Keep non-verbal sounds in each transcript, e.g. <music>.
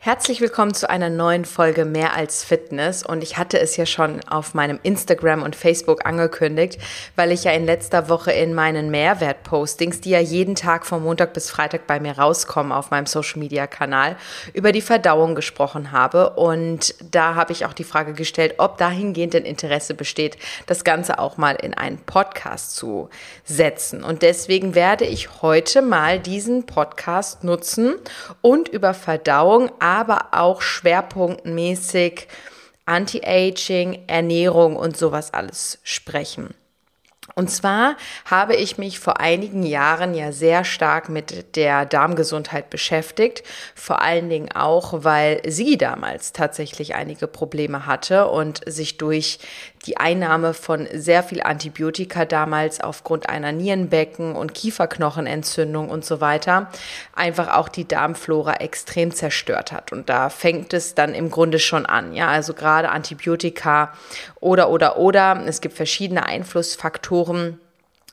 Herzlich willkommen zu einer neuen Folge Mehr als Fitness. Und ich hatte es ja schon auf meinem Instagram und Facebook angekündigt, weil ich ja in letzter Woche in meinen Mehrwert-Postings, die ja jeden Tag von Montag bis Freitag bei mir rauskommen auf meinem Social-Media-Kanal, über die Verdauung gesprochen habe. Und da habe ich auch die Frage gestellt, ob dahingehend ein Interesse besteht, das Ganze auch mal in einen Podcast zu setzen. Und deswegen werde ich heute mal diesen Podcast nutzen und über Verdauung aber auch schwerpunktmäßig Anti-Aging, Ernährung und sowas alles sprechen. Und zwar habe ich mich vor einigen Jahren ja sehr stark mit der Darmgesundheit beschäftigt, vor allen Dingen auch, weil sie damals tatsächlich einige Probleme hatte und sich durch die Einnahme von sehr viel Antibiotika damals aufgrund einer Nierenbecken- und Kieferknochenentzündung und so weiter einfach auch die Darmflora extrem zerstört hat. Und da fängt es dann im Grunde schon an. Ja, also gerade Antibiotika oder, oder, oder. Es gibt verschiedene Einflussfaktoren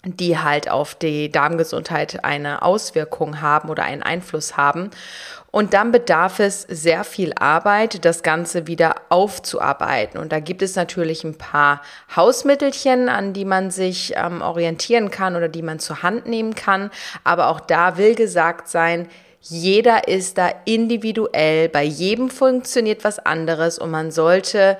die halt auf die Darmgesundheit eine Auswirkung haben oder einen Einfluss haben. Und dann bedarf es sehr viel Arbeit, das Ganze wieder aufzuarbeiten. Und da gibt es natürlich ein paar Hausmittelchen, an die man sich ähm, orientieren kann oder die man zur Hand nehmen kann. Aber auch da will gesagt sein, jeder ist da individuell, bei jedem funktioniert was anderes und man sollte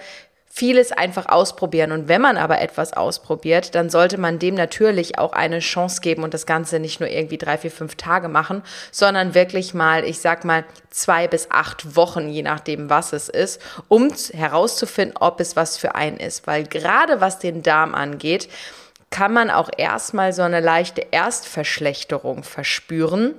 vieles einfach ausprobieren. Und wenn man aber etwas ausprobiert, dann sollte man dem natürlich auch eine Chance geben und das Ganze nicht nur irgendwie drei, vier, fünf Tage machen, sondern wirklich mal, ich sag mal, zwei bis acht Wochen, je nachdem, was es ist, um herauszufinden, ob es was für einen ist. Weil gerade was den Darm angeht, kann man auch erstmal so eine leichte Erstverschlechterung verspüren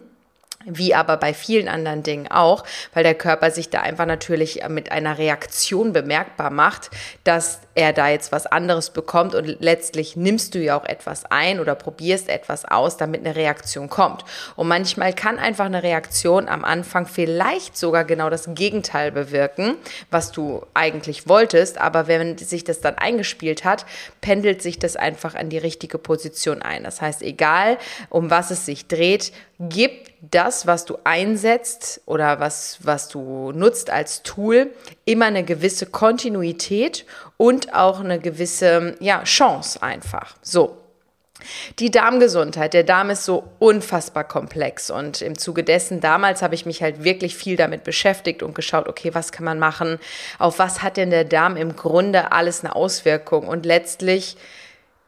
wie aber bei vielen anderen Dingen auch, weil der Körper sich da einfach natürlich mit einer Reaktion bemerkbar macht, dass er da jetzt was anderes bekommt und letztlich nimmst du ja auch etwas ein oder probierst etwas aus, damit eine Reaktion kommt. Und manchmal kann einfach eine Reaktion am Anfang vielleicht sogar genau das Gegenteil bewirken, was du eigentlich wolltest, aber wenn sich das dann eingespielt hat, pendelt sich das einfach an die richtige Position ein. Das heißt, egal um was es sich dreht, gib das, was du einsetzt oder was, was du nutzt als Tool, immer eine gewisse Kontinuität und auch eine gewisse ja, Chance einfach. So. Die Darmgesundheit. Der Darm ist so unfassbar komplex und im Zuge dessen damals habe ich mich halt wirklich viel damit beschäftigt und geschaut, okay, was kann man machen? Auf was hat denn der Darm im Grunde alles eine Auswirkung? Und letztlich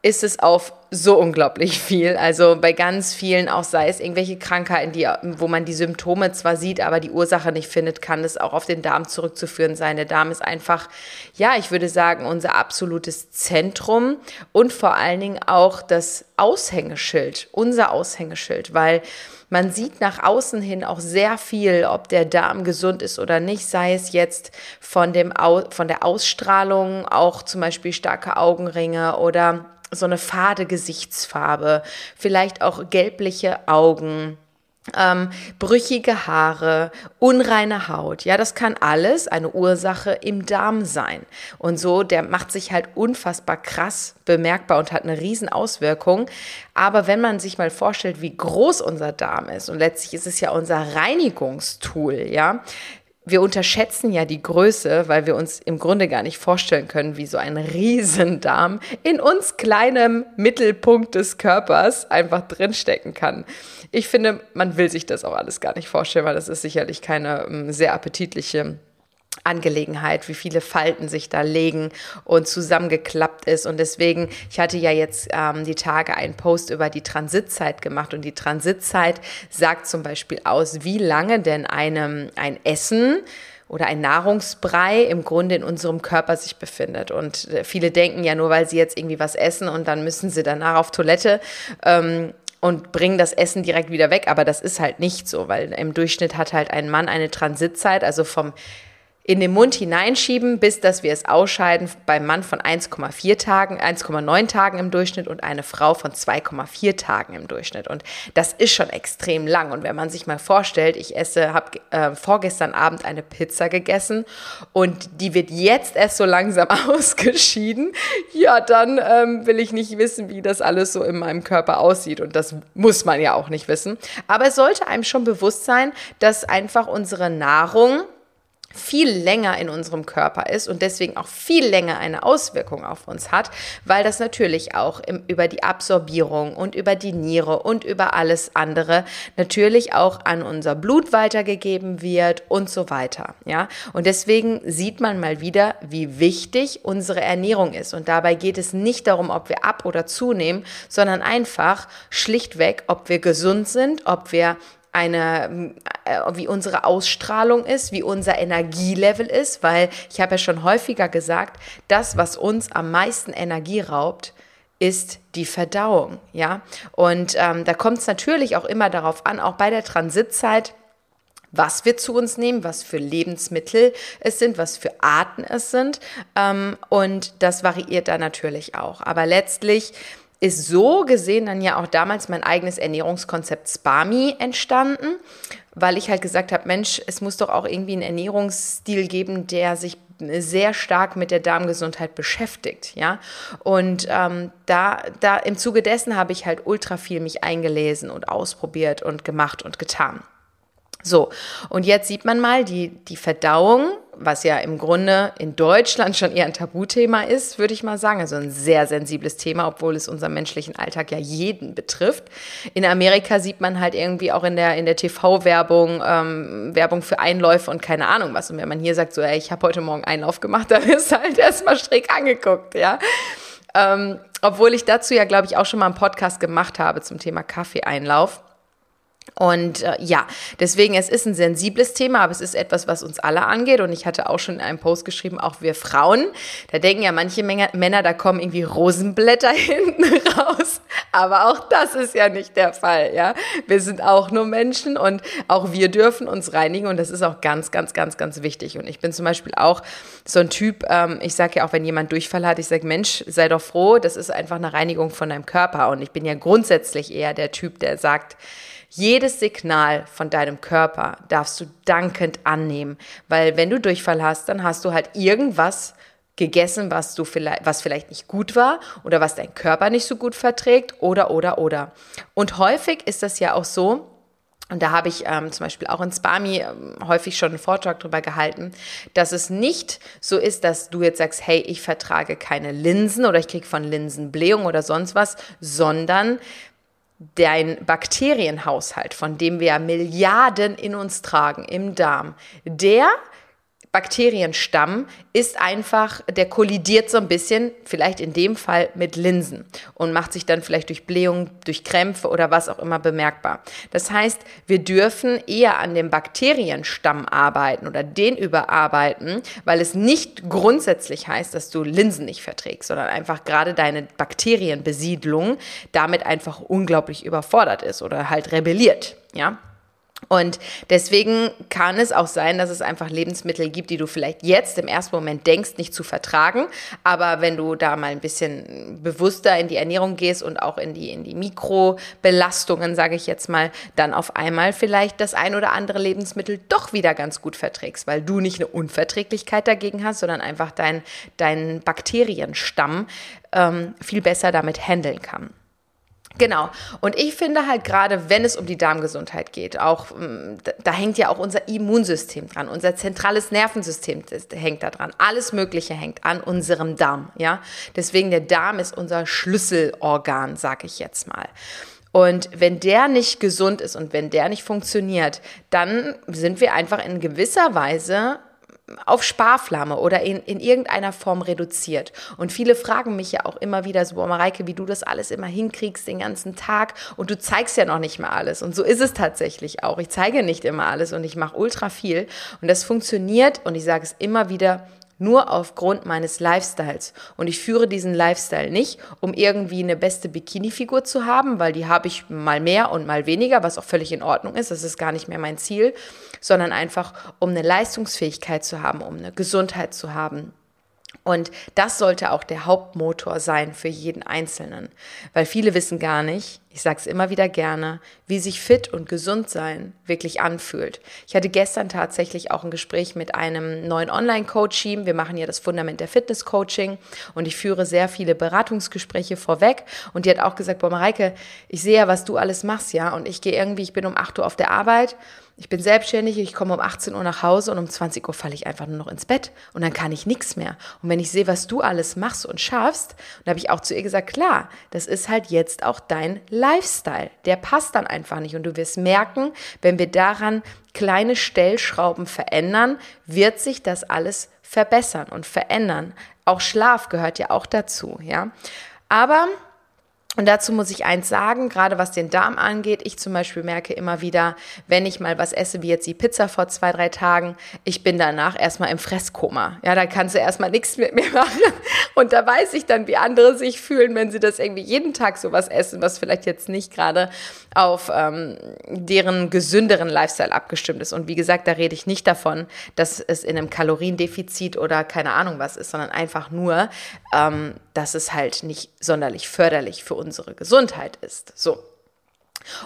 ist es auf so unglaublich viel. Also bei ganz vielen, auch sei es irgendwelche Krankheiten, die, wo man die Symptome zwar sieht, aber die Ursache nicht findet, kann es auch auf den Darm zurückzuführen sein. Der Darm ist einfach, ja, ich würde sagen, unser absolutes Zentrum und vor allen Dingen auch das Aushängeschild, unser Aushängeschild, weil man sieht nach außen hin auch sehr viel, ob der Darm gesund ist oder nicht, sei es jetzt von, dem, von der Ausstrahlung, auch zum Beispiel starke Augenringe oder so eine fade Gesichtsfarbe, vielleicht auch gelbliche Augen. Ähm, brüchige Haare, unreine Haut, ja, das kann alles eine Ursache im Darm sein. Und so, der macht sich halt unfassbar krass bemerkbar und hat eine riesen Auswirkung. Aber wenn man sich mal vorstellt, wie groß unser Darm ist, und letztlich ist es ja unser Reinigungstool, ja, wir unterschätzen ja die Größe, weil wir uns im Grunde gar nicht vorstellen können, wie so ein Riesendarm in uns kleinem Mittelpunkt des Körpers einfach drinstecken kann. Ich finde, man will sich das auch alles gar nicht vorstellen, weil das ist sicherlich keine ähm, sehr appetitliche Angelegenheit, wie viele Falten sich da legen und zusammengeklappt ist. Und deswegen, ich hatte ja jetzt ähm, die Tage einen Post über die Transitzeit gemacht und die Transitzeit sagt zum Beispiel aus, wie lange denn einem ein Essen oder ein Nahrungsbrei im Grunde in unserem Körper sich befindet. Und äh, viele denken ja nur, weil sie jetzt irgendwie was essen und dann müssen sie danach auf Toilette. Ähm, und bringen das Essen direkt wieder weg, aber das ist halt nicht so, weil im Durchschnitt hat halt ein Mann eine Transitzeit, also vom in den Mund hineinschieben, bis dass wir es ausscheiden, beim Mann von 1,4 Tagen, 1,9 Tagen im Durchschnitt und eine Frau von 2,4 Tagen im Durchschnitt. Und das ist schon extrem lang. Und wenn man sich mal vorstellt, ich esse, habe äh, vorgestern Abend eine Pizza gegessen und die wird jetzt erst so langsam <laughs> ausgeschieden, ja, dann ähm, will ich nicht wissen, wie das alles so in meinem Körper aussieht. Und das muss man ja auch nicht wissen. Aber es sollte einem schon bewusst sein, dass einfach unsere Nahrung viel länger in unserem Körper ist und deswegen auch viel länger eine Auswirkung auf uns hat, weil das natürlich auch im, über die Absorbierung und über die Niere und über alles andere natürlich auch an unser Blut weitergegeben wird und so weiter. Ja, und deswegen sieht man mal wieder, wie wichtig unsere Ernährung ist. Und dabei geht es nicht darum, ob wir ab oder zunehmen, sondern einfach schlichtweg, ob wir gesund sind, ob wir eine, äh, wie unsere Ausstrahlung ist, wie unser Energielevel ist, weil ich habe ja schon häufiger gesagt, das, was uns am meisten Energie raubt, ist die Verdauung, ja. Und ähm, da kommt es natürlich auch immer darauf an, auch bei der Transitzeit, was wir zu uns nehmen, was für Lebensmittel es sind, was für Arten es sind. Ähm, und das variiert da natürlich auch. Aber letztlich ist so gesehen dann ja auch damals mein eigenes Ernährungskonzept Spami entstanden, weil ich halt gesagt habe, Mensch, es muss doch auch irgendwie einen Ernährungsstil geben, der sich sehr stark mit der Darmgesundheit beschäftigt, ja. Und ähm, da, da im Zuge dessen habe ich halt ultra viel mich eingelesen und ausprobiert und gemacht und getan. So, und jetzt sieht man mal die, die Verdauung, was ja im Grunde in Deutschland schon eher ein Tabuthema ist, würde ich mal sagen. Also ein sehr sensibles Thema, obwohl es unseren menschlichen Alltag ja jeden betrifft. In Amerika sieht man halt irgendwie auch in der, in der TV-Werbung ähm, Werbung für Einläufe und keine Ahnung was. Und wenn man hier sagt, so, ey, ich habe heute Morgen Einlauf gemacht, <laughs> dann ist halt erstmal schräg angeguckt, ja. Ähm, obwohl ich dazu ja, glaube ich, auch schon mal einen Podcast gemacht habe zum Thema Kaffeeeinlauf. Und äh, ja, deswegen, es ist ein sensibles Thema, aber es ist etwas, was uns alle angeht. Und ich hatte auch schon in einem Post geschrieben, auch wir Frauen, da denken ja manche Männer, da kommen irgendwie Rosenblätter <laughs> hinten raus. Aber auch das ist ja nicht der Fall, ja. Wir sind auch nur Menschen und auch wir dürfen uns reinigen und das ist auch ganz, ganz, ganz, ganz wichtig. Und ich bin zum Beispiel auch so ein Typ, ähm, ich sage ja auch, wenn jemand Durchfall hat, ich sage, Mensch, sei doch froh, das ist einfach eine Reinigung von deinem Körper. Und ich bin ja grundsätzlich eher der Typ, der sagt, jedes Signal von deinem Körper darfst du dankend annehmen, weil wenn du Durchfall hast, dann hast du halt irgendwas gegessen, was du vielleicht, was vielleicht nicht gut war oder was dein Körper nicht so gut verträgt oder oder oder. Und häufig ist das ja auch so, und da habe ich ähm, zum Beispiel auch in Spami ähm, häufig schon einen Vortrag darüber gehalten, dass es nicht so ist, dass du jetzt sagst, hey, ich vertrage keine Linsen oder ich kriege von Linsen Blähung oder sonst was, sondern dein Bakterienhaushalt, von dem wir Milliarden in uns tragen im Darm, der Bakterienstamm ist einfach, der kollidiert so ein bisschen, vielleicht in dem Fall mit Linsen und macht sich dann vielleicht durch Blähung, durch Krämpfe oder was auch immer bemerkbar. Das heißt, wir dürfen eher an dem Bakterienstamm arbeiten oder den überarbeiten, weil es nicht grundsätzlich heißt, dass du Linsen nicht verträgst, sondern einfach gerade deine Bakterienbesiedlung damit einfach unglaublich überfordert ist oder halt rebelliert. Ja, und deswegen kann es auch sein, dass es einfach Lebensmittel gibt, die du vielleicht jetzt im ersten Moment denkst, nicht zu vertragen. Aber wenn du da mal ein bisschen bewusster in die Ernährung gehst und auch in die, in die Mikrobelastungen, sage ich jetzt mal, dann auf einmal vielleicht das ein oder andere Lebensmittel doch wieder ganz gut verträgst, weil du nicht eine Unverträglichkeit dagegen hast, sondern einfach dein, dein Bakterienstamm ähm, viel besser damit handeln kann. Genau. Und ich finde halt gerade, wenn es um die Darmgesundheit geht, auch mm, da hängt ja auch unser Immunsystem dran, unser zentrales Nervensystem hängt da dran, alles Mögliche hängt an unserem Darm. Ja, deswegen der Darm ist unser Schlüsselorgan, sag ich jetzt mal. Und wenn der nicht gesund ist und wenn der nicht funktioniert, dann sind wir einfach in gewisser Weise auf Sparflamme oder in, in irgendeiner Form reduziert. Und viele fragen mich ja auch immer wieder so, boah, Mareike, wie du das alles immer hinkriegst den ganzen Tag und du zeigst ja noch nicht mehr alles. Und so ist es tatsächlich auch. Ich zeige nicht immer alles und ich mache ultra viel. Und das funktioniert und ich sage es immer wieder, nur aufgrund meines Lifestyles. Und ich führe diesen Lifestyle nicht, um irgendwie eine beste Bikini-Figur zu haben, weil die habe ich mal mehr und mal weniger, was auch völlig in Ordnung ist. Das ist gar nicht mehr mein Ziel, sondern einfach, um eine Leistungsfähigkeit zu haben, um eine Gesundheit zu haben. Und das sollte auch der Hauptmotor sein für jeden Einzelnen. Weil viele wissen gar nicht, ich sage es immer wieder gerne, wie sich fit und gesund sein wirklich anfühlt. Ich hatte gestern tatsächlich auch ein Gespräch mit einem neuen Online-Coaching. Wir machen ja das Fundament der Fitness-Coaching und ich führe sehr viele Beratungsgespräche vorweg. Und die hat auch gesagt, boah Mareike, ich sehe ja, was du alles machst, ja. Und ich gehe irgendwie, ich bin um 8 Uhr auf der Arbeit ich bin selbstständig, ich komme um 18 Uhr nach Hause und um 20 Uhr falle ich einfach nur noch ins Bett und dann kann ich nichts mehr. Und wenn ich sehe, was du alles machst und schaffst, dann habe ich auch zu ihr gesagt, klar, das ist halt jetzt auch dein Lifestyle. Der passt dann einfach nicht und du wirst merken, wenn wir daran kleine Stellschrauben verändern, wird sich das alles verbessern und verändern. Auch Schlaf gehört ja auch dazu, ja. Aber und dazu muss ich eins sagen, gerade was den Darm angeht. Ich zum Beispiel merke immer wieder, wenn ich mal was esse, wie jetzt die Pizza vor zwei, drei Tagen, ich bin danach erstmal im Fresskoma. Ja, da kannst du erstmal nichts mit mir <laughs> machen. Und da weiß ich dann, wie andere sich fühlen, wenn sie das irgendwie jeden Tag sowas essen, was vielleicht jetzt nicht gerade auf ähm, deren gesünderen Lifestyle abgestimmt ist. Und wie gesagt, da rede ich nicht davon, dass es in einem Kaloriendefizit oder keine Ahnung was ist, sondern einfach nur, ähm, dass es halt nicht sonderlich förderlich für unsere Gesundheit ist. So.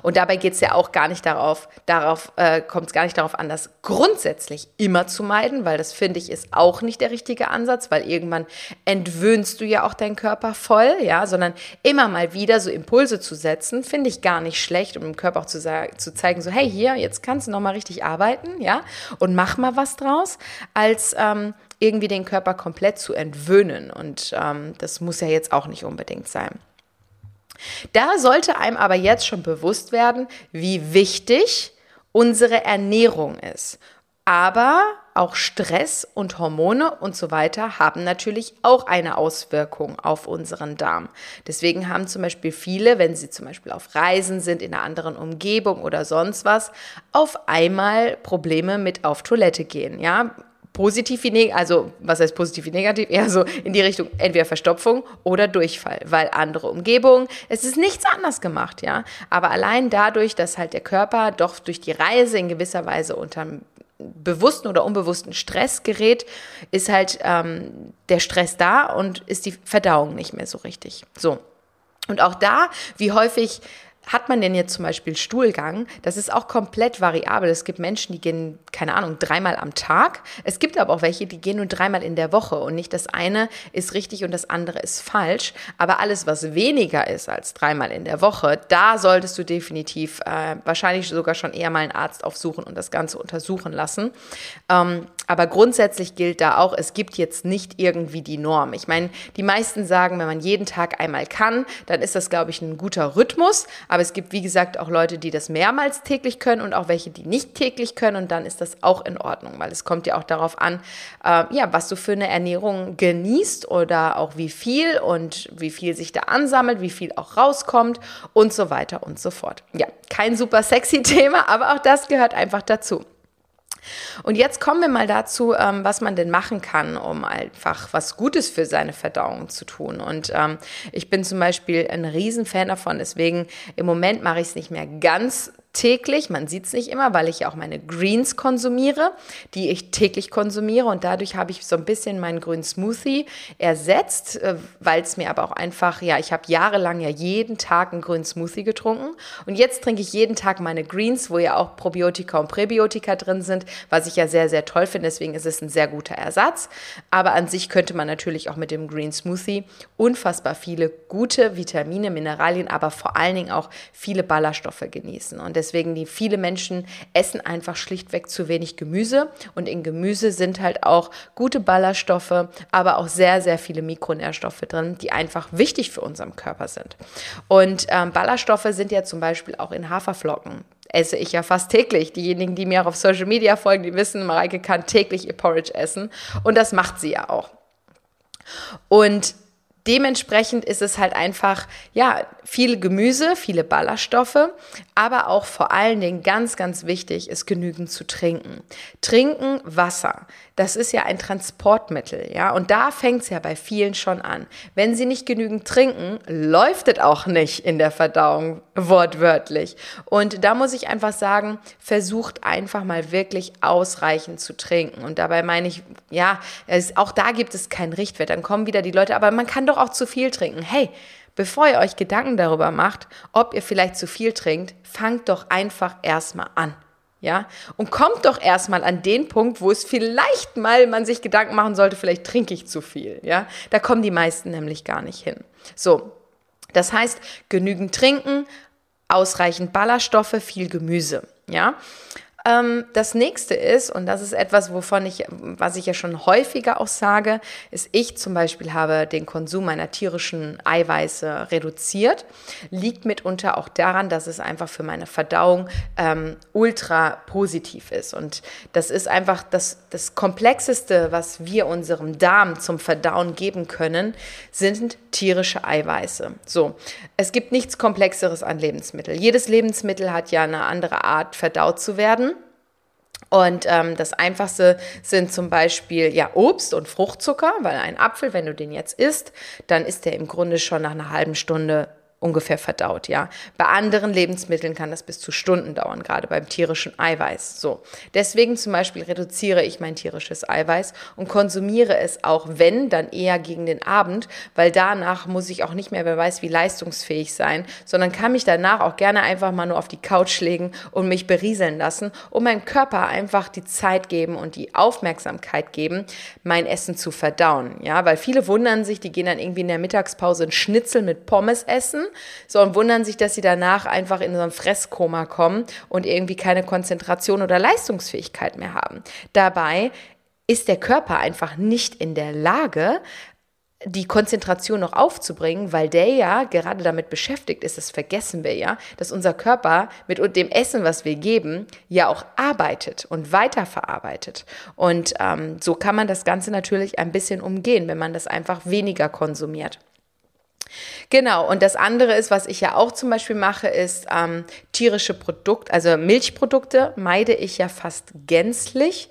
Und dabei geht es ja auch gar nicht darauf, darauf äh, kommt es gar nicht darauf an, das grundsätzlich immer zu meiden, weil das finde ich ist auch nicht der richtige Ansatz, weil irgendwann entwöhnst du ja auch deinen Körper voll, ja, sondern immer mal wieder so Impulse zu setzen, finde ich gar nicht schlecht, um dem Körper auch zu, zu zeigen, so hey hier, jetzt kannst du noch mal richtig arbeiten, ja, und mach mal was draus, als ähm, irgendwie den Körper komplett zu entwöhnen. Und ähm, das muss ja jetzt auch nicht unbedingt sein. Da sollte einem aber jetzt schon bewusst werden, wie wichtig unsere Ernährung ist. Aber auch Stress und Hormone und so weiter haben natürlich auch eine Auswirkung auf unseren Darm. Deswegen haben zum Beispiel viele, wenn sie zum Beispiel auf Reisen sind, in einer anderen Umgebung oder sonst was, auf einmal Probleme mit auf Toilette gehen. Ja, positiv wie negativ, also was heißt positiv wie negativ? Eher so in die Richtung entweder Verstopfung oder Durchfall, weil andere Umgebungen, es ist nichts anders gemacht, ja. Aber allein dadurch, dass halt der Körper doch durch die Reise in gewisser Weise unter bewussten oder unbewussten Stress gerät, ist halt ähm, der Stress da und ist die Verdauung nicht mehr so richtig. So. Und auch da, wie häufig hat man denn jetzt zum Beispiel Stuhlgang? Das ist auch komplett variabel. Es gibt Menschen, die gehen, keine Ahnung, dreimal am Tag. Es gibt aber auch welche, die gehen nur dreimal in der Woche. Und nicht das eine ist richtig und das andere ist falsch. Aber alles, was weniger ist als dreimal in der Woche, da solltest du definitiv äh, wahrscheinlich sogar schon eher mal einen Arzt aufsuchen und das Ganze untersuchen lassen. Ähm, aber grundsätzlich gilt da auch, es gibt jetzt nicht irgendwie die Norm. Ich meine, die meisten sagen, wenn man jeden Tag einmal kann, dann ist das, glaube ich, ein guter Rhythmus. Aber es gibt, wie gesagt, auch Leute, die das mehrmals täglich können und auch welche, die nicht täglich können. Und dann ist das auch in Ordnung, weil es kommt ja auch darauf an, äh, ja, was du für eine Ernährung genießt oder auch wie viel und wie viel sich da ansammelt, wie viel auch rauskommt und so weiter und so fort. Ja, kein super sexy <laughs> Thema, aber auch das gehört einfach dazu. Und jetzt kommen wir mal dazu, ähm, was man denn machen kann, um einfach was Gutes für seine Verdauung zu tun. Und ähm, ich bin zum Beispiel ein Riesenfan davon, deswegen im Moment mache ich es nicht mehr ganz täglich. Man sieht es nicht immer, weil ich ja auch meine Greens konsumiere, die ich täglich konsumiere. Und dadurch habe ich so ein bisschen meinen grünen Smoothie ersetzt, äh, weil es mir aber auch einfach, ja, ich habe jahrelang ja jeden Tag einen grünen Smoothie getrunken. Und jetzt trinke ich jeden Tag meine Greens, wo ja auch Probiotika und Präbiotika drin sind, was ich ja sehr, sehr toll finde. Deswegen ist es ein sehr guter Ersatz. Aber an sich könnte man natürlich auch mit dem Green Smoothie unfassbar viele gute Vitamine, Mineralien, aber vor allen Dingen auch viele Ballaststoffe genießen. Und Deswegen die viele Menschen essen einfach schlichtweg zu wenig Gemüse und in Gemüse sind halt auch gute Ballaststoffe, aber auch sehr sehr viele Mikronährstoffe drin, die einfach wichtig für unseren Körper sind. Und ähm, Ballaststoffe sind ja zum Beispiel auch in Haferflocken esse ich ja fast täglich. Diejenigen, die mir auch auf Social Media folgen, die wissen, Mareike kann täglich ihr Porridge essen. Und das macht sie ja auch. Und dementsprechend ist es halt einfach, ja, viel Gemüse, viele Ballaststoffe, aber auch vor allen Dingen ganz, ganz wichtig ist genügend zu trinken. Trinken Wasser. Das ist ja ein Transportmittel, ja, und da fängt es ja bei vielen schon an. Wenn sie nicht genügend trinken, läuft es auch nicht in der Verdauung, wortwörtlich. Und da muss ich einfach sagen, versucht einfach mal wirklich ausreichend zu trinken. Und dabei meine ich, ja, es, auch da gibt es keinen Richtwert. Dann kommen wieder die Leute, aber man kann doch auch zu viel trinken. Hey, bevor ihr euch Gedanken darüber macht, ob ihr vielleicht zu viel trinkt, fangt doch einfach erstmal an. Ja, und kommt doch erstmal an den Punkt, wo es vielleicht mal man sich Gedanken machen sollte, vielleicht trinke ich zu viel. Ja, da kommen die meisten nämlich gar nicht hin. So, das heißt, genügend trinken, ausreichend Ballaststoffe, viel Gemüse. Ja, ähm, das nächste ist, und das ist etwas, wovon ich, was ich ja schon häufiger auch sage, ist, ich zum Beispiel habe den Konsum meiner tierischen Eiweiße reduziert. Liegt mitunter auch daran, dass es einfach für meine Verdauung ähm, ultra positiv ist. Und das ist einfach das, das Komplexeste, was wir unserem Darm zum Verdauen geben können, sind tierische Eiweiße. So, es gibt nichts Komplexeres an Lebensmitteln. Jedes Lebensmittel hat ja eine andere Art, verdaut zu werden. Und ähm, das einfachste sind zum Beispiel ja Obst und Fruchtzucker, weil ein Apfel, wenn du den jetzt isst, dann ist der im Grunde schon nach einer halben Stunde ungefähr verdaut, ja. Bei anderen Lebensmitteln kann das bis zu Stunden dauern, gerade beim tierischen Eiweiß. So. Deswegen zum Beispiel reduziere ich mein tierisches Eiweiß und konsumiere es auch, wenn, dann eher gegen den Abend, weil danach muss ich auch nicht mehr, wer weiß, wie leistungsfähig sein, sondern kann mich danach auch gerne einfach mal nur auf die Couch legen und mich berieseln lassen und meinem Körper einfach die Zeit geben und die Aufmerksamkeit geben, mein Essen zu verdauen, ja, weil viele wundern sich, die gehen dann irgendwie in der Mittagspause ein Schnitzel mit Pommes essen so und wundern sich, dass sie danach einfach in so ein Fresskoma kommen und irgendwie keine Konzentration oder Leistungsfähigkeit mehr haben. Dabei ist der Körper einfach nicht in der Lage, die Konzentration noch aufzubringen, weil der ja gerade damit beschäftigt ist, das vergessen wir ja, dass unser Körper mit dem Essen, was wir geben, ja auch arbeitet und weiterverarbeitet. Und ähm, so kann man das Ganze natürlich ein bisschen umgehen, wenn man das einfach weniger konsumiert. Genau, und das andere ist, was ich ja auch zum Beispiel mache, ist ähm, tierische Produkte, also Milchprodukte meide ich ja fast gänzlich.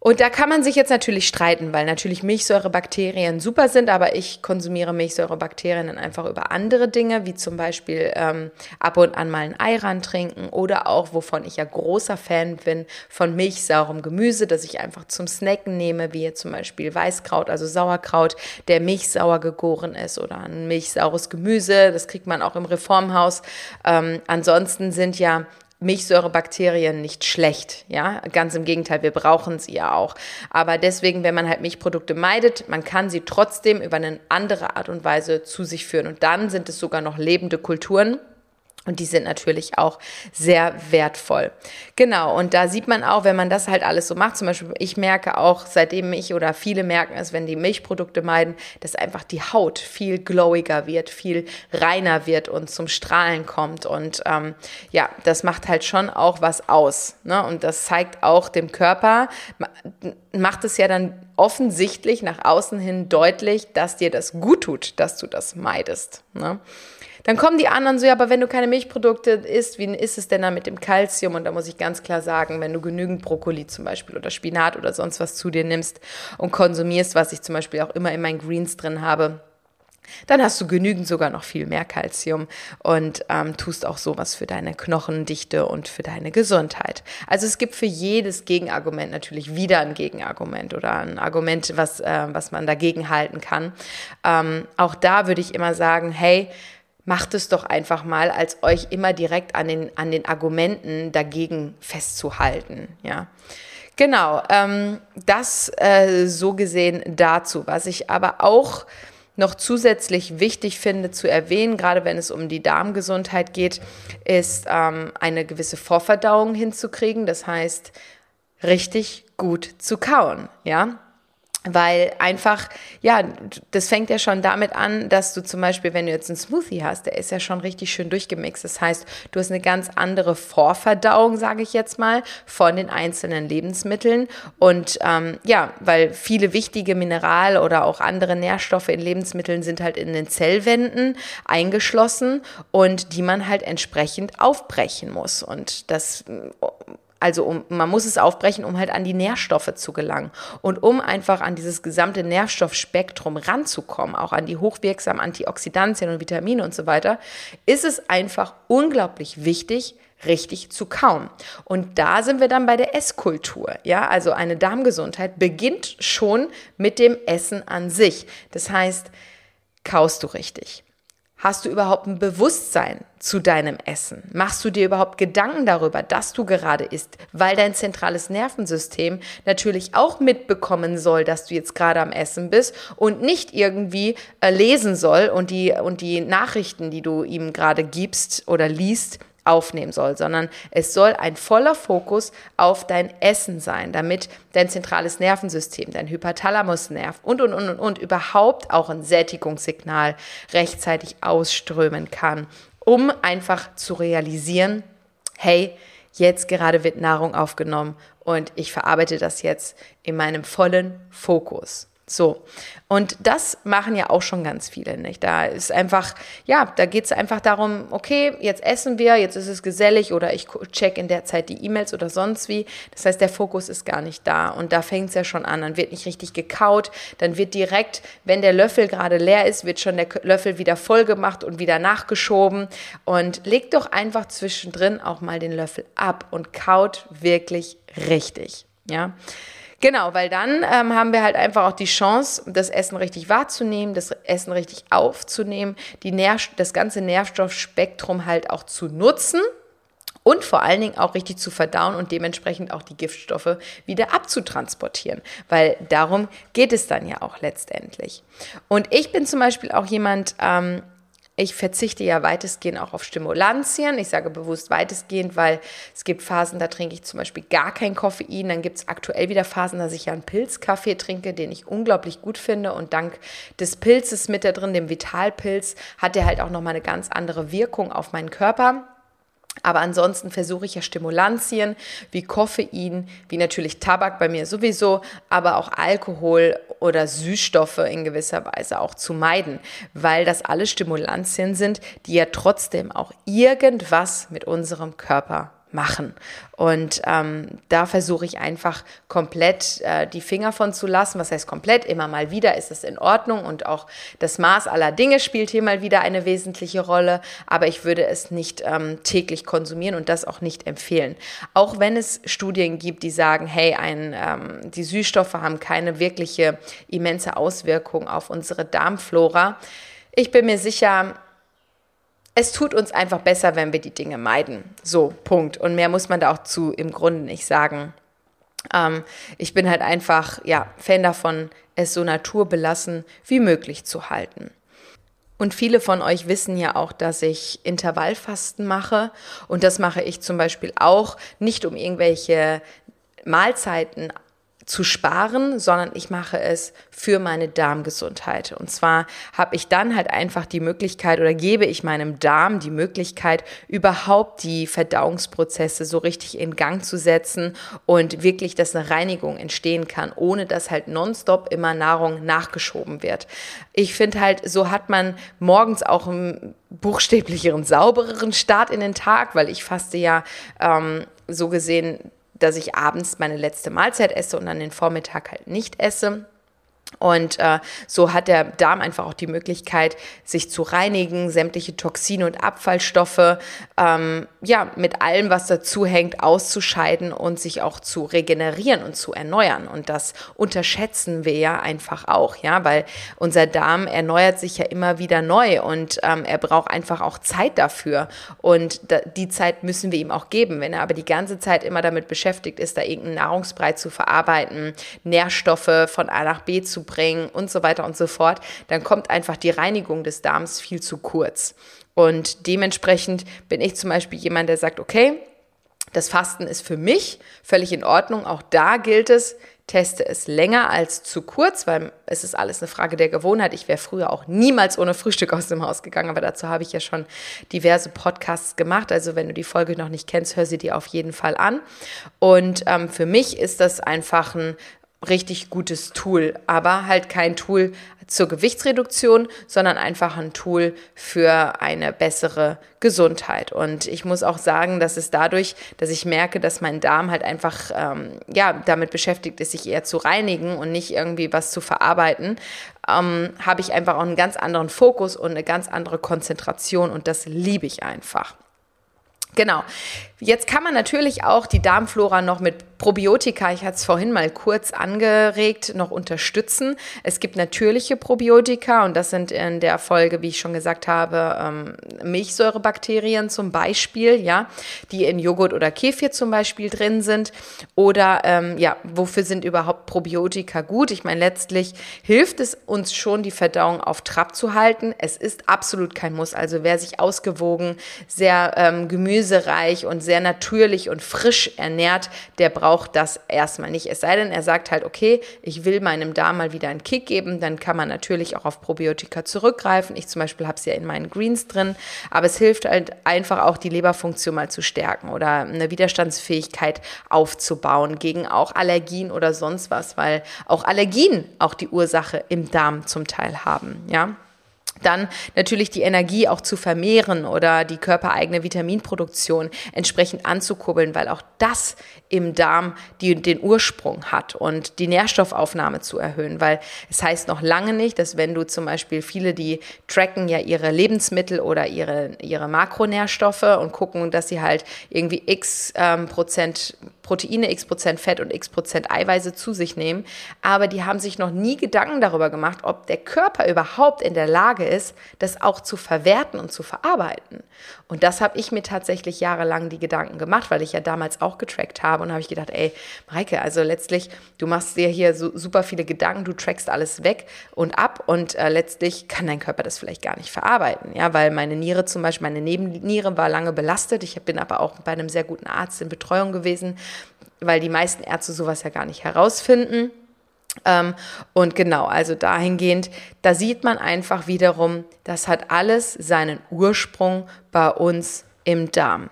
Und da kann man sich jetzt natürlich streiten, weil natürlich Milchsäurebakterien super sind, aber ich konsumiere Milchsäurebakterien dann einfach über andere Dinge, wie zum Beispiel ähm, ab und an mal ein Eiran trinken oder auch, wovon ich ja großer Fan bin, von milchsaurem Gemüse, das ich einfach zum Snacken nehme, wie zum Beispiel Weißkraut, also Sauerkraut, der milchsauer gegoren ist oder ein milchsaures Gemüse, das kriegt man auch im Reformhaus. Ähm, ansonsten sind ja Milchsäurebakterien nicht schlecht, ja, ganz im Gegenteil, wir brauchen sie ja auch. Aber deswegen, wenn man halt Milchprodukte meidet, man kann sie trotzdem über eine andere Art und Weise zu sich führen. Und dann sind es sogar noch lebende Kulturen und die sind natürlich auch sehr wertvoll. Genau, und da sieht man auch, wenn man das halt alles so macht, zum Beispiel, ich merke auch, seitdem ich oder viele merken es, wenn die Milchprodukte meiden, dass einfach die Haut viel glowiger wird, viel reiner wird und zum Strahlen kommt. Und ähm, ja, das macht halt schon auch was aus. Ne? Und das zeigt auch dem Körper, macht es ja dann offensichtlich nach außen hin deutlich, dass dir das gut tut, dass du das meidest. Ne? Dann kommen die anderen so, ja, aber wenn du keine Milchprodukte isst, wie ist es denn dann mit dem Kalzium? Und da muss ich ganz klar sagen, wenn du genügend Brokkoli zum Beispiel oder Spinat oder sonst was zu dir nimmst und konsumierst, was ich zum Beispiel auch immer in meinen Greens drin habe, dann hast du genügend sogar noch viel mehr Kalzium und ähm, tust auch sowas für deine Knochendichte und für deine Gesundheit. Also es gibt für jedes Gegenargument natürlich wieder ein Gegenargument oder ein Argument, was, äh, was man dagegen halten kann. Ähm, auch da würde ich immer sagen, hey, macht es doch einfach mal, als euch immer direkt an den, an den Argumenten dagegen festzuhalten. Ja. Genau, ähm, das äh, so gesehen dazu. Was ich aber auch noch zusätzlich wichtig finde zu erwähnen, gerade wenn es um die Darmgesundheit geht, ist ähm, eine gewisse Vorverdauung hinzukriegen. Das heißt, richtig gut zu kauen. Ja, weil einfach, ja, das fängt ja schon damit an, dass du zum Beispiel, wenn du jetzt einen Smoothie hast, der ist ja schon richtig schön durchgemixt. Das heißt, du hast eine ganz andere Vorverdauung, sage ich jetzt mal, von den einzelnen Lebensmitteln. Und ähm, ja, weil viele wichtige Mineral- oder auch andere Nährstoffe in Lebensmitteln sind halt in den Zellwänden eingeschlossen und die man halt entsprechend aufbrechen muss. Und das also um, man muss es aufbrechen, um halt an die Nährstoffe zu gelangen. Und um einfach an dieses gesamte Nährstoffspektrum ranzukommen, auch an die hochwirksamen Antioxidantien und Vitamine und so weiter, ist es einfach unglaublich wichtig, richtig zu kauen. Und da sind wir dann bei der Esskultur. Ja, also eine Darmgesundheit beginnt schon mit dem Essen an sich. Das heißt, kaust du richtig? Hast du überhaupt ein Bewusstsein zu deinem Essen? Machst du dir überhaupt Gedanken darüber, dass du gerade isst? Weil dein zentrales Nervensystem natürlich auch mitbekommen soll, dass du jetzt gerade am Essen bist und nicht irgendwie äh, lesen soll und die, und die Nachrichten, die du ihm gerade gibst oder liest, aufnehmen soll, sondern es soll ein voller Fokus auf dein Essen sein, damit dein zentrales Nervensystem, dein Hypothalamusnerv und, und, und, und, und überhaupt auch ein Sättigungssignal rechtzeitig ausströmen kann, um einfach zu realisieren, hey, jetzt gerade wird Nahrung aufgenommen und ich verarbeite das jetzt in meinem vollen Fokus. So. Und das machen ja auch schon ganz viele, nicht? Da ist einfach, ja, da geht es einfach darum, okay, jetzt essen wir, jetzt ist es gesellig oder ich check in der Zeit die E-Mails oder sonst wie. Das heißt, der Fokus ist gar nicht da. Und da fängt es ja schon an. Dann wird nicht richtig gekaut. Dann wird direkt, wenn der Löffel gerade leer ist, wird schon der Löffel wieder voll gemacht und wieder nachgeschoben. Und legt doch einfach zwischendrin auch mal den Löffel ab und kaut wirklich richtig. Ja. Genau, weil dann ähm, haben wir halt einfach auch die Chance, das Essen richtig wahrzunehmen, das Essen richtig aufzunehmen, die Nähr das ganze Nährstoffspektrum halt auch zu nutzen und vor allen Dingen auch richtig zu verdauen und dementsprechend auch die Giftstoffe wieder abzutransportieren, weil darum geht es dann ja auch letztendlich. Und ich bin zum Beispiel auch jemand, ähm, ich verzichte ja weitestgehend auch auf Stimulantien. Ich sage bewusst weitestgehend, weil es gibt Phasen, da trinke ich zum Beispiel gar kein Koffein. Dann gibt es aktuell wieder Phasen, dass ich ja einen Pilzkaffee trinke, den ich unglaublich gut finde. Und dank des Pilzes mit da drin, dem Vitalpilz, hat der halt auch nochmal eine ganz andere Wirkung auf meinen Körper. Aber ansonsten versuche ich ja Stimulantien wie Koffein, wie natürlich Tabak bei mir sowieso, aber auch Alkohol oder Süßstoffe in gewisser Weise auch zu meiden, weil das alles Stimulantien sind, die ja trotzdem auch irgendwas mit unserem Körper machen. Und ähm, da versuche ich einfach komplett äh, die Finger von zu lassen. Was heißt komplett? Immer mal wieder ist es in Ordnung und auch das Maß aller Dinge spielt hier mal wieder eine wesentliche Rolle. Aber ich würde es nicht ähm, täglich konsumieren und das auch nicht empfehlen. Auch wenn es Studien gibt, die sagen, hey, ein, ähm, die Süßstoffe haben keine wirkliche immense Auswirkung auf unsere Darmflora. Ich bin mir sicher, es tut uns einfach besser, wenn wir die Dinge meiden. So, Punkt. Und mehr muss man da auch zu im Grunde nicht sagen. Ähm, ich bin halt einfach, ja, Fan davon, es so naturbelassen wie möglich zu halten. Und viele von euch wissen ja auch, dass ich Intervallfasten mache. Und das mache ich zum Beispiel auch nicht, um irgendwelche Mahlzeiten zu sparen, sondern ich mache es für meine Darmgesundheit. Und zwar habe ich dann halt einfach die Möglichkeit oder gebe ich meinem Darm die Möglichkeit, überhaupt die Verdauungsprozesse so richtig in Gang zu setzen und wirklich, dass eine Reinigung entstehen kann, ohne dass halt nonstop immer Nahrung nachgeschoben wird. Ich finde halt, so hat man morgens auch einen buchstäblicheren, saubereren Start in den Tag, weil ich faste ja ähm, so gesehen dass ich abends meine letzte Mahlzeit esse und dann den Vormittag halt nicht esse. Und äh, so hat der Darm einfach auch die Möglichkeit, sich zu reinigen, sämtliche Toxine und Abfallstoffe, ähm, ja, mit allem, was dazu hängt, auszuscheiden und sich auch zu regenerieren und zu erneuern. Und das unterschätzen wir ja einfach auch, ja, weil unser Darm erneuert sich ja immer wieder neu und ähm, er braucht einfach auch Zeit dafür. Und die Zeit müssen wir ihm auch geben. Wenn er aber die ganze Zeit immer damit beschäftigt ist, da irgendeinen Nahrungsbrei zu verarbeiten, Nährstoffe von A nach B zu zu bringen und so weiter und so fort, dann kommt einfach die Reinigung des Darms viel zu kurz. Und dementsprechend bin ich zum Beispiel jemand, der sagt, okay, das Fasten ist für mich völlig in Ordnung. Auch da gilt es, teste es länger als zu kurz, weil es ist alles eine Frage der Gewohnheit. Ich wäre früher auch niemals ohne Frühstück aus dem Haus gegangen, aber dazu habe ich ja schon diverse Podcasts gemacht. Also wenn du die Folge noch nicht kennst, hör sie dir auf jeden Fall an. Und ähm, für mich ist das einfach ein richtig gutes Tool, aber halt kein Tool zur Gewichtsreduktion, sondern einfach ein Tool für eine bessere Gesundheit. Und ich muss auch sagen, dass es dadurch, dass ich merke, dass mein Darm halt einfach ähm, ja damit beschäftigt ist, sich eher zu reinigen und nicht irgendwie was zu verarbeiten, ähm, habe ich einfach auch einen ganz anderen Fokus und eine ganz andere Konzentration und das liebe ich einfach. Genau. Jetzt kann man natürlich auch die Darmflora noch mit Probiotika, ich hatte es vorhin mal kurz angeregt, noch unterstützen. Es gibt natürliche Probiotika und das sind in der Folge, wie ich schon gesagt habe, ähm, Milchsäurebakterien zum Beispiel, ja, die in Joghurt oder Kefir zum Beispiel drin sind. Oder ähm, ja, wofür sind überhaupt Probiotika gut? Ich meine, letztlich hilft es uns schon, die Verdauung auf Trab zu halten. Es ist absolut kein Muss. Also wer sich ausgewogen, sehr ähm, gemüsereich und sehr natürlich und frisch ernährt, der braucht das erstmal nicht. Es sei denn, er sagt halt, okay, ich will meinem Darm mal wieder einen Kick geben, dann kann man natürlich auch auf Probiotika zurückgreifen. Ich zum Beispiel habe es ja in meinen Greens drin, aber es hilft halt einfach auch die Leberfunktion mal zu stärken oder eine Widerstandsfähigkeit aufzubauen gegen auch Allergien oder sonst was, weil auch Allergien auch die Ursache im Darm zum Teil haben, ja. Dann natürlich die Energie auch zu vermehren oder die körpereigene Vitaminproduktion entsprechend anzukurbeln, weil auch das im Darm die, den Ursprung hat und die Nährstoffaufnahme zu erhöhen, weil es heißt noch lange nicht, dass wenn du zum Beispiel viele, die tracken ja ihre Lebensmittel oder ihre, ihre Makronährstoffe und gucken, dass sie halt irgendwie x ähm, Prozent Proteine, x Prozent Fett und x Prozent Eiweiße zu sich nehmen, aber die haben sich noch nie Gedanken darüber gemacht, ob der Körper überhaupt in der Lage ist, das auch zu verwerten und zu verarbeiten. Und das habe ich mir tatsächlich jahrelang die Gedanken gemacht, weil ich ja damals auch getrackt habe und habe ich gedacht, ey, Mareike, also letztlich, du machst dir hier so super viele Gedanken, du trackst alles weg und ab und äh, letztlich kann dein Körper das vielleicht gar nicht verarbeiten, ja, weil meine Niere zum Beispiel, meine Nebenniere war lange belastet. Ich bin aber auch bei einem sehr guten Arzt in Betreuung gewesen, weil die meisten Ärzte sowas ja gar nicht herausfinden. Ähm, und genau, also dahingehend, da sieht man einfach wiederum, das hat alles seinen Ursprung bei uns im Darm.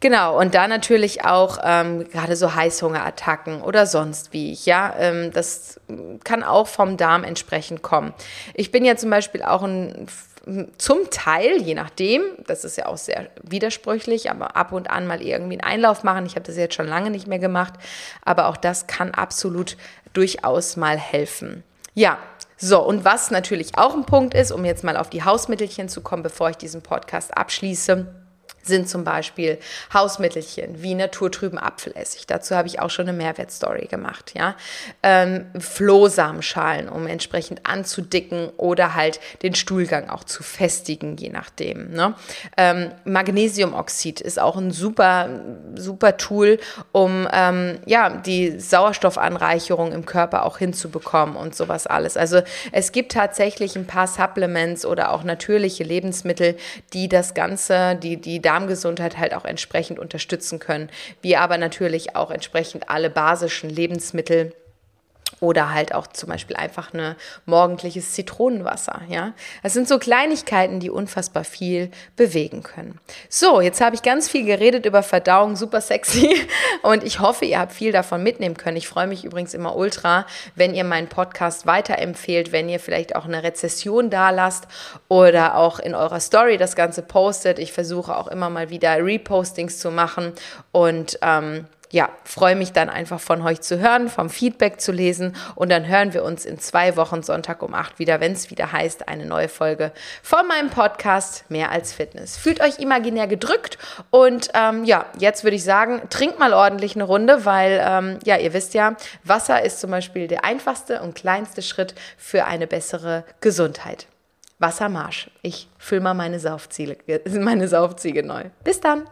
Genau, und da natürlich auch ähm, gerade so Heißhungerattacken oder sonst wie ich, ja, ähm, das kann auch vom Darm entsprechend kommen. Ich bin ja zum Beispiel auch ein zum Teil, je nachdem, das ist ja auch sehr widersprüchlich, aber ab und an mal irgendwie einen Einlauf machen. Ich habe das jetzt schon lange nicht mehr gemacht, aber auch das kann absolut durchaus mal helfen. Ja, so, und was natürlich auch ein Punkt ist, um jetzt mal auf die Hausmittelchen zu kommen, bevor ich diesen Podcast abschließe, sind zum Beispiel Hausmittelchen wie naturtrüben Apfelessig. Dazu habe ich auch schon eine Mehrwertstory gemacht. Ja? Ähm, Flohsamenschalen, um entsprechend anzudicken oder halt den Stuhlgang auch zu festigen, je nachdem. Ne? Ähm, Magnesiumoxid ist auch ein super, super Tool, um ähm, ja, die Sauerstoffanreicherung im Körper auch hinzubekommen und sowas alles. Also es gibt tatsächlich ein paar Supplements oder auch natürliche Lebensmittel, die das Ganze, die, die Darmgesundheit halt auch entsprechend unterstützen können. Wie aber natürlich auch entsprechend alle basischen Lebensmittel oder halt auch zum Beispiel einfach ein morgendliches Zitronenwasser. Ja, das sind so Kleinigkeiten, die unfassbar viel bewegen können. So, jetzt habe ich ganz viel geredet über Verdauung, super sexy. <laughs> Und ich hoffe, ihr habt viel davon mitnehmen können. Ich freue mich übrigens immer ultra, wenn ihr meinen Podcast weiterempfehlt, wenn ihr vielleicht auch eine Rezession da lasst oder auch in eurer Story das Ganze postet. Ich versuche auch immer mal wieder Repostings zu machen und ähm, ja, freue mich dann einfach von euch zu hören, vom Feedback zu lesen und dann hören wir uns in zwei Wochen Sonntag um acht wieder, wenn es wieder heißt, eine neue Folge von meinem Podcast Mehr als Fitness. Fühlt euch imaginär gedrückt und ähm, ja, jetzt würde ich sagen, trinkt mal ordentlich eine Runde, weil ähm, ja, ihr wisst ja, Wasser ist zum Beispiel der einfachste und kleinste Schritt für eine bessere Gesundheit. Wassermarsch. Ich fülle mal meine Saufziege, <laughs> meine Saufziege neu. Bis dann.